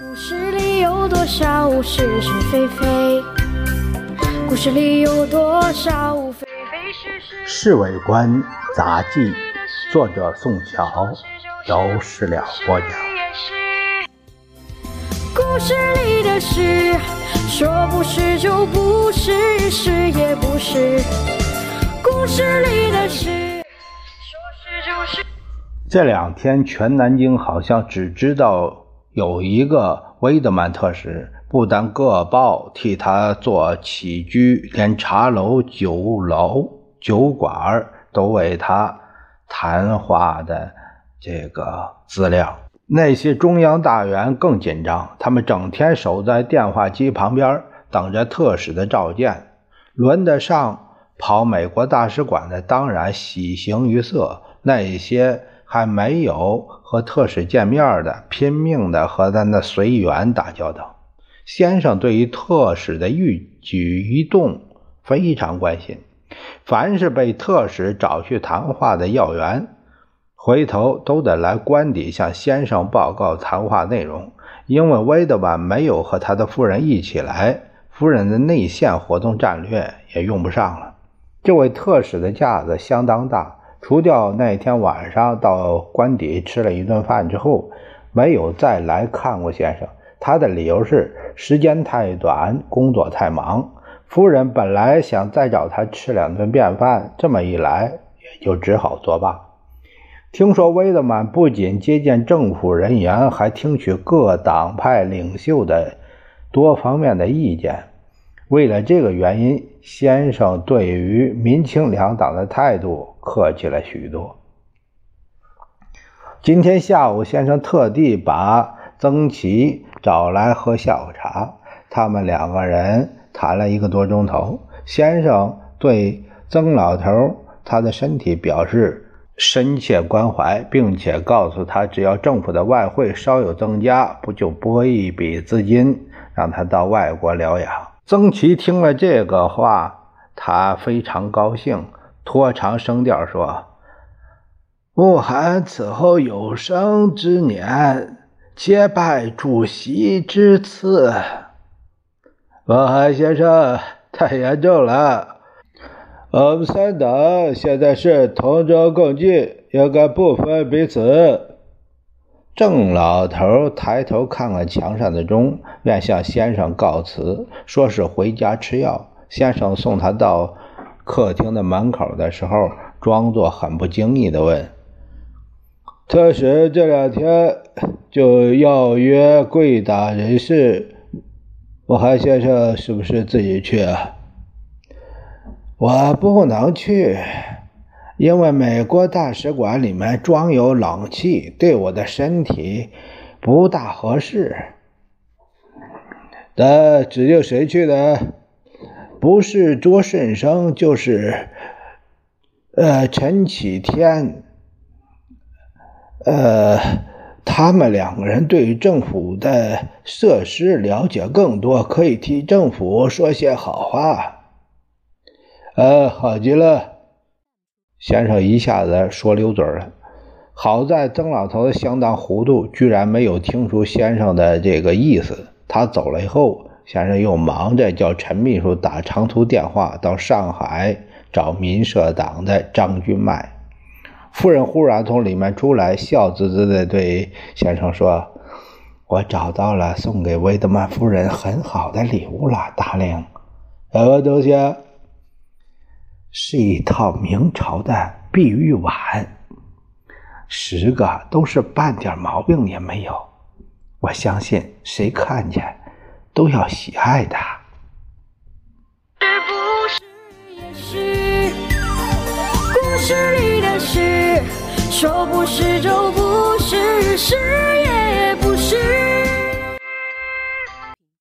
故事里有多少是是非非？故事里有多少非非是是？《侍卫官杂记》，作者宋乔，由事了播讲。故事里的事，说不是就不是，是也不是。故事里的事，说是就是。这两天，全南京好像只知道有一个威德曼特使，不但各报替他做起居，连茶楼、酒楼、酒馆都为他谈话的这个资料。那些中央大员更紧张，他们整天守在电话机旁边，等着特使的召见。轮得上跑美国大使馆的，当然喜形于色；那些还没有和特使见面的，拼命的和他的随员打交道。先生对于特使的一举一动非常关心，凡是被特使找去谈话的要员。回头都得来官邸向先生报告谈话内容，因为威德曼没有和他的夫人一起来，夫人的内线活动战略也用不上了。这位特使的架子相当大，除掉那天晚上到官邸吃了一顿饭之后，没有再来看过先生。他的理由是时间太短，工作太忙。夫人本来想再找他吃两顿便饭，这么一来也就只好作罢。听说威德曼不仅接见政府人员，还听取各党派领袖的多方面的意见。为了这个原因，先生对于民清两党的态度客气了许多。今天下午，先生特地把曾琦找来喝下午茶，他们两个人谈了一个多钟头。先生对曾老头他的身体表示深切关怀，并且告诉他，只要政府的外汇稍有增加，不就拨一笔资金让他到外国疗养。曾琦听了这个话，他非常高兴，拖长声调说：“穆罕此后有生之年，皆拜主席之赐。”穆罕先生，太严重了。我们三党现在是同舟共济，应该不分彼此。郑老头抬头看看墙上的钟，便向先生告辞，说是回家吃药。先生送他到客厅的门口的时候，装作很不经意的问：“特使这两天就要约贵党人士，我韩先生是不是自己去啊？”我不能去，因为美国大使馆里面装有冷气，对我的身体不大合适。那指定谁去的？不是卓顺生，就是呃陈启天。呃，他们两个人对政府的设施了解更多，可以替政府说些好话。呃，好极了，先生一下子说溜嘴了。好在曾老头子相当糊涂，居然没有听出先生的这个意思。他走了以后，先生又忙着叫陈秘书打长途电话到上海找民社党的张君迈。夫人忽然从里面出来，笑滋滋的对先生说：“我找到了送给维德曼夫人很好的礼物了，大令。什么东西？”是一套明朝的碧玉碗，十个都是半点毛病也没有。我相信谁看见都要喜爱的。是不是也是故事里的事？说不是就不是，是也不是。